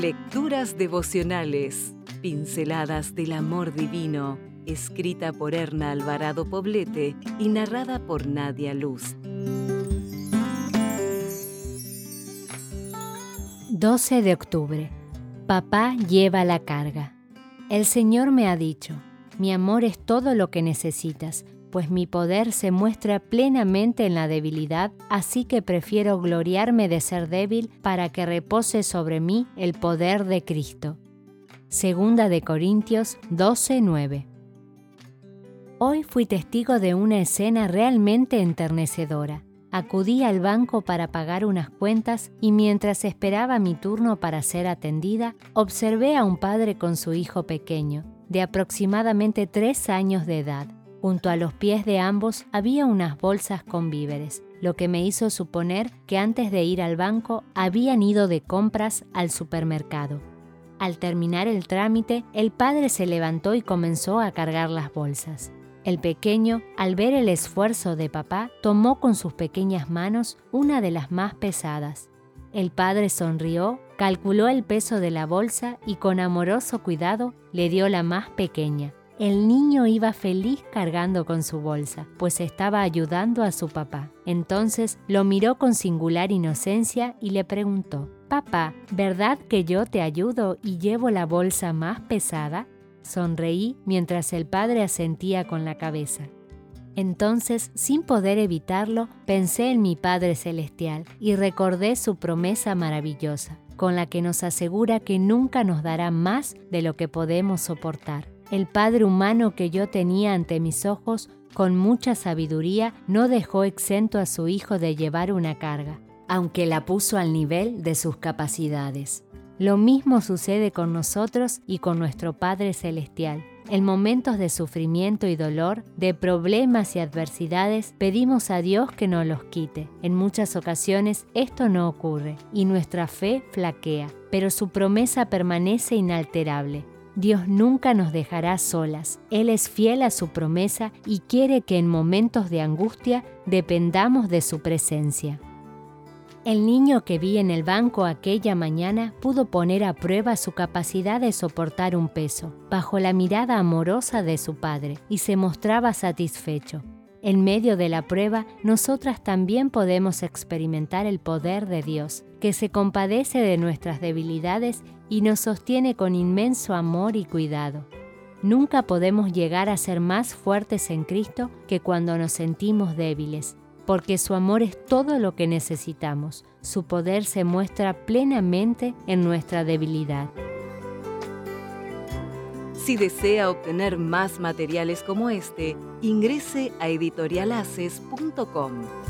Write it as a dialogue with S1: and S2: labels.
S1: Lecturas devocionales, pinceladas del amor divino, escrita por Erna Alvarado Poblete y narrada por Nadia Luz.
S2: 12 de octubre. Papá lleva la carga. El Señor me ha dicho, mi amor es todo lo que necesitas, pues mi poder se muestra plenamente en la debilidad, así que prefiero gloriarme de ser débil para que repose sobre mí el poder de Cristo. Segunda de Corintios 12:9. Hoy fui testigo de una escena realmente enternecedora. Acudí al banco para pagar unas cuentas y mientras esperaba mi turno para ser atendida, observé a un padre con su hijo pequeño, de aproximadamente tres años de edad. Junto a los pies de ambos había unas bolsas con víveres, lo que me hizo suponer que antes de ir al banco habían ido de compras al supermercado. Al terminar el trámite, el padre se levantó y comenzó a cargar las bolsas. El pequeño, al ver el esfuerzo de papá, tomó con sus pequeñas manos una de las más pesadas. El padre sonrió, calculó el peso de la bolsa y con amoroso cuidado le dio la más pequeña. El niño iba feliz cargando con su bolsa, pues estaba ayudando a su papá. Entonces lo miró con singular inocencia y le preguntó, Papá, ¿verdad que yo te ayudo y llevo la bolsa más pesada? Sonreí mientras el padre asentía con la cabeza. Entonces, sin poder evitarlo, pensé en mi Padre Celestial y recordé su promesa maravillosa, con la que nos asegura que nunca nos dará más de lo que podemos soportar. El Padre humano que yo tenía ante mis ojos, con mucha sabiduría, no dejó exento a su Hijo de llevar una carga, aunque la puso al nivel de sus capacidades. Lo mismo sucede con nosotros y con nuestro Padre Celestial. En momentos de sufrimiento y dolor, de problemas y adversidades, pedimos a Dios que nos los quite. En muchas ocasiones esto no ocurre y nuestra fe flaquea, pero su promesa permanece inalterable. Dios nunca nos dejará solas. Él es fiel a su promesa y quiere que en momentos de angustia dependamos de su presencia. El niño que vi en el banco aquella mañana pudo poner a prueba su capacidad de soportar un peso, bajo la mirada amorosa de su padre, y se mostraba satisfecho. En medio de la prueba, nosotras también podemos experimentar el poder de Dios, que se compadece de nuestras debilidades y nos sostiene con inmenso amor y cuidado. Nunca podemos llegar a ser más fuertes en Cristo que cuando nos sentimos débiles, porque su amor es todo lo que necesitamos. Su poder se muestra plenamente en nuestra debilidad.
S1: Si desea obtener más materiales como este, ingrese a editorialaces.com.